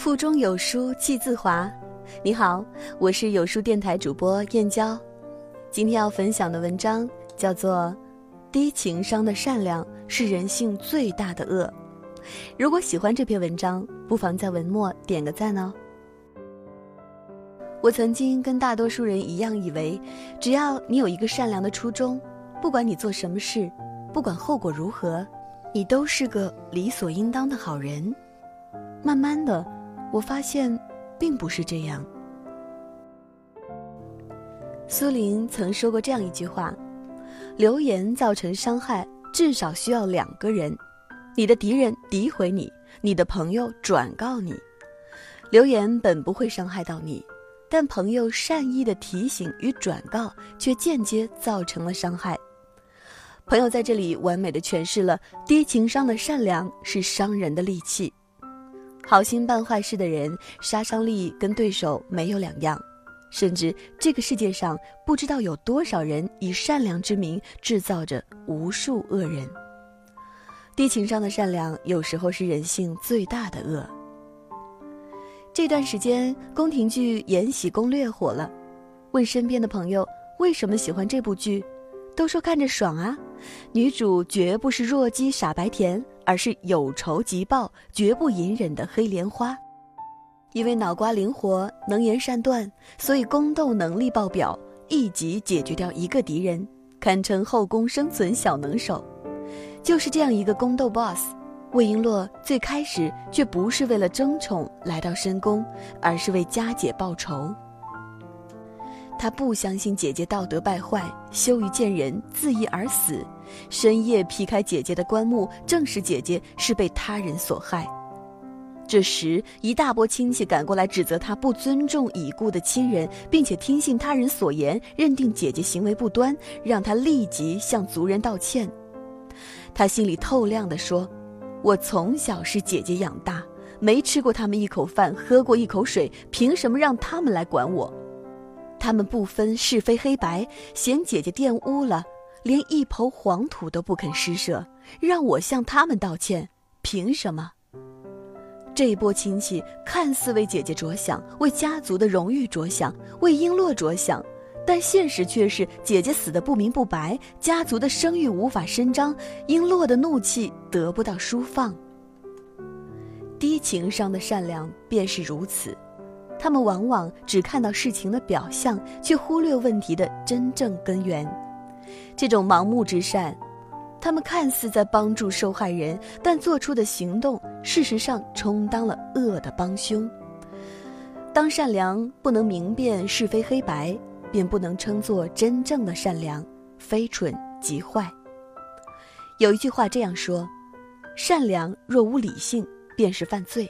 腹中有书气自华。你好，我是有书电台主播燕娇。今天要分享的文章叫做《低情商的善良是人性最大的恶》。如果喜欢这篇文章，不妨在文末点个赞哦。我曾经跟大多数人一样，以为只要你有一个善良的初衷，不管你做什么事，不管后果如何，你都是个理所应当的好人。慢慢的。我发现，并不是这样。苏林曾说过这样一句话：“流言造成伤害，至少需要两个人，你的敌人诋毁你，你的朋友转告你。流言本不会伤害到你，但朋友善意的提醒与转告，却间接造成了伤害。朋友在这里完美的诠释了低情商的善良是伤人的利器。”好心办坏事的人，杀伤力跟对手没有两样，甚至这个世界上不知道有多少人以善良之名制造着无数恶人。低情商的善良，有时候是人性最大的恶。这段时间，宫廷剧《延禧攻略》火了，问身边的朋友为什么喜欢这部剧，都说看着爽啊。女主绝不是弱鸡傻白甜。而是有仇即报、绝不隐忍的黑莲花，因为脑瓜灵活、能言善断，所以宫斗能力爆表，一集解决掉一个敌人，堪称后宫生存小能手。就是这样一个宫斗 boss，魏璎珞最开始却不是为了争宠来到深宫，而是为佳姐报仇。他不相信姐姐道德败坏，羞于见人，自缢而死。深夜劈开姐姐的棺木，证实姐姐是被他人所害。这时，一大波亲戚赶过来，指责他不尊重已故的亲人，并且听信他人所言，认定姐姐行为不端，让他立即向族人道歉。他心里透亮地说：“我从小是姐姐养大，没吃过他们一口饭，喝过一口水，凭什么让他们来管我？”他们不分是非黑白，嫌姐姐玷污了，连一抔黄土都不肯施舍，让我向他们道歉，凭什么？这一波亲戚看似为姐姐着想，为家族的荣誉着想，为璎珞着想，但现实却是姐姐死的不明不白，家族的声誉无法伸张，璎珞的怒气得不到抒放。低情商的善良便是如此。他们往往只看到事情的表象，却忽略问题的真正根源。这种盲目之善，他们看似在帮助受害人，但做出的行动事实上充当了恶的帮凶。当善良不能明辨是非黑白，便不能称作真正的善良，非蠢即坏。有一句话这样说：“善良若无理性，便是犯罪。”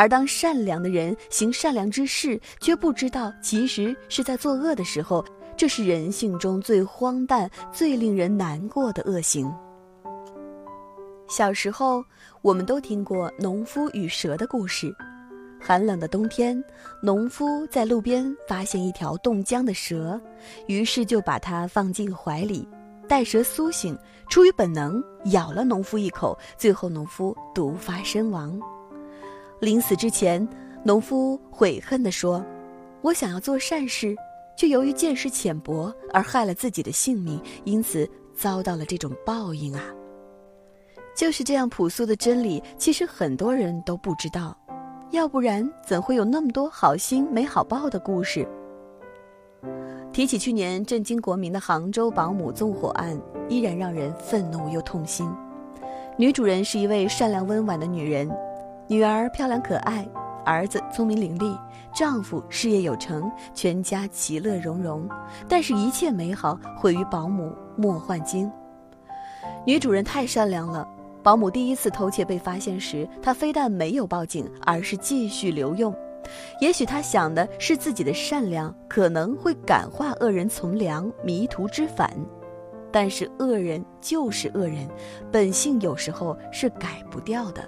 而当善良的人行善良之事，却不知道其实是在作恶的时候，这是人性中最荒诞、最令人难过的恶行。小时候，我们都听过农夫与蛇的故事。寒冷的冬天，农夫在路边发现一条冻僵的蛇，于是就把它放进怀里，待蛇苏醒，出于本能咬了农夫一口，最后农夫毒发身亡。临死之前，农夫悔恨地说：“我想要做善事，却由于见识浅薄而害了自己的性命，因此遭到了这种报应啊！”就是这样朴素的真理，其实很多人都不知道，要不然怎会有那么多好心没好报的故事？提起去年震惊国民的杭州保姆纵火案，依然让人愤怒又痛心。女主人是一位善良温婉的女人。女儿漂亮可爱，儿子聪明伶俐，丈夫事业有成，全家其乐融融。但是，一切美好毁于保姆莫焕晶。女主人太善良了，保姆第一次偷窃被发现时，她非但没有报警，而是继续留用。也许她想的是自己的善良可能会感化恶人从良，迷途知返。但是恶人就是恶人，本性有时候是改不掉的。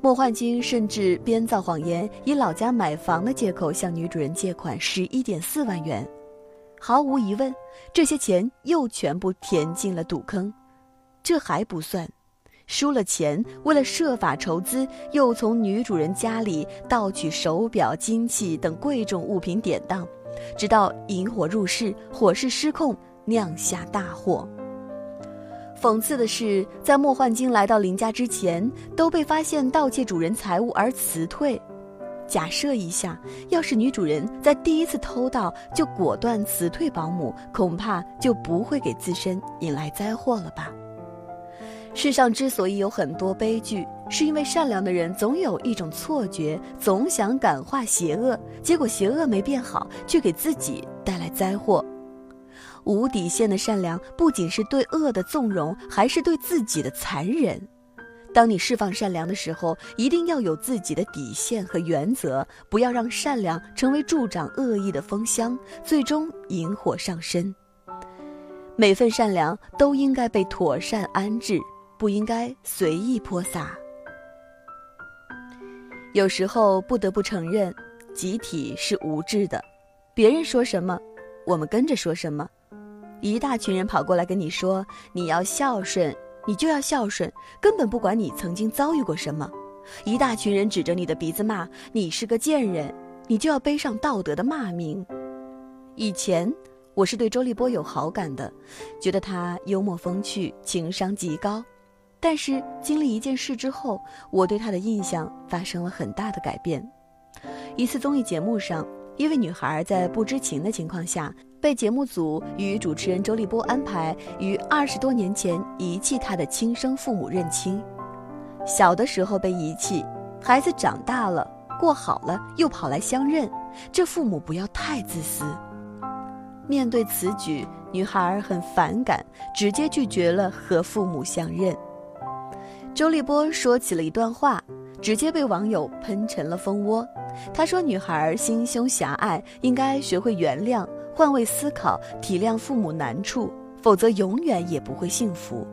莫焕晶甚至编造谎言，以老家买房的借口向女主人借款十一点四万元。毫无疑问，这些钱又全部填进了赌坑。这还不算，输了钱，为了设法筹资，又从女主人家里盗取手表、金器等贵重物品典当，直到引火入室，火势失控，酿下大祸。讽刺的是，在莫焕晶来到林家之前，都被发现盗窃主人财物而辞退。假设一下，要是女主人在第一次偷盗就果断辞退保姆，恐怕就不会给自身引来灾祸了吧？世上之所以有很多悲剧，是因为善良的人总有一种错觉，总想感化邪恶，结果邪恶没变好，却给自己带来灾祸。无底线的善良，不仅是对恶的纵容，还是对自己的残忍。当你释放善良的时候，一定要有自己的底线和原则，不要让善良成为助长恶意的风箱，最终引火上身。每份善良都应该被妥善安置，不应该随意泼洒。有时候不得不承认，集体是无知的，别人说什么，我们跟着说什么。一大群人跑过来跟你说你要孝顺，你就要孝顺，根本不管你曾经遭遇过什么。一大群人指着你的鼻子骂你是个贱人，你就要背上道德的骂名。以前我是对周立波有好感的，觉得他幽默风趣，情商极高。但是经历一件事之后，我对他的印象发生了很大的改变。一次综艺节目上，一位女孩在不知情的情况下。被节目组与主持人周立波安排于二十多年前遗弃他的亲生父母认亲。小的时候被遗弃，孩子长大了过好了又跑来相认，这父母不要太自私。面对此举，女孩很反感，直接拒绝了和父母相认。周立波说起了一段话，直接被网友喷成了蜂窝。他说：“女孩心胸狭隘，应该学会原谅。”换位思考，体谅父母难处，否则永远也不会幸福。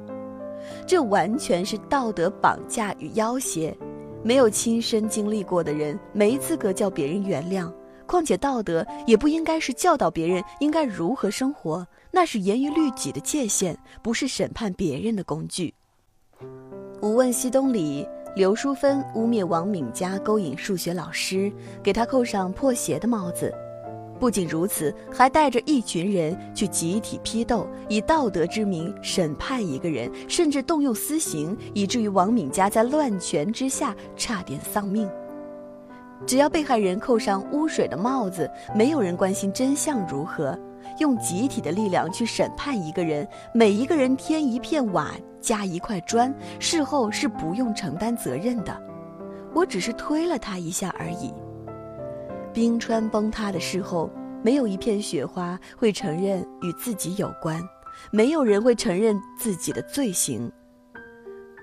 这完全是道德绑架与要挟。没有亲身经历过的人，没资格叫别人原谅。况且，道德也不应该是教导别人应该如何生活，那是严于律己的界限，不是审判别人的工具。《无问西东》里，刘淑芬污蔑王敏佳勾引数学老师，给他扣上破鞋的帽子。不仅如此，还带着一群人去集体批斗，以道德之名审判一个人，甚至动用私刑，以至于王敏佳在乱拳之下差点丧命。只要被害人扣上污水的帽子，没有人关心真相如何。用集体的力量去审判一个人，每一个人添一片瓦，加一块砖，事后是不用承担责任的。我只是推了他一下而已。冰川崩塌的时候，没有一片雪花会承认与自己有关，没有人会承认自己的罪行。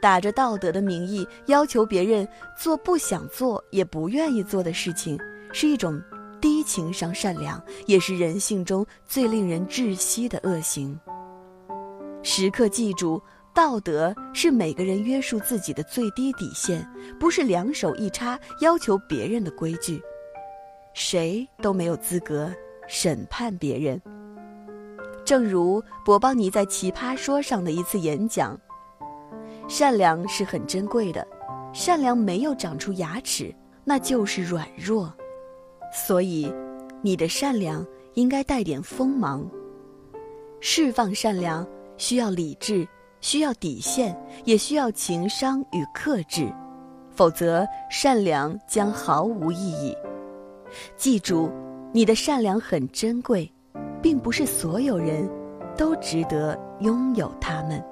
打着道德的名义要求别人做不想做也不愿意做的事情，是一种低情商善良，也是人性中最令人窒息的恶行。时刻记住，道德是每个人约束自己的最低底线，不是两手一插要求别人的规矩。谁都没有资格审判别人。正如博邦尼在《奇葩说》上的一次演讲：“善良是很珍贵的，善良没有长出牙齿，那就是软弱。所以，你的善良应该带点锋芒。释放善良需要理智，需要底线，也需要情商与克制，否则善良将毫无意义。”记住，你的善良很珍贵，并不是所有人都值得拥有它们。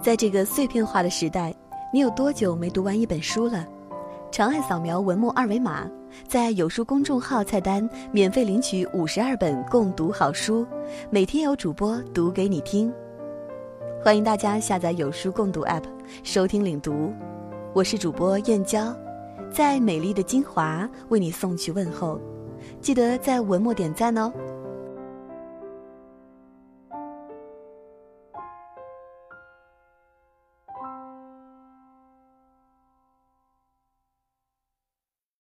在这个碎片化的时代，你有多久没读完一本书了？长按扫描文末二维码。在有书公众号菜单免费领取五十二本共读好书，每天有主播读给你听。欢迎大家下载有书共读 App 收听领读，我是主播燕娇，在美丽的金华为你送去问候，记得在文末点赞哦。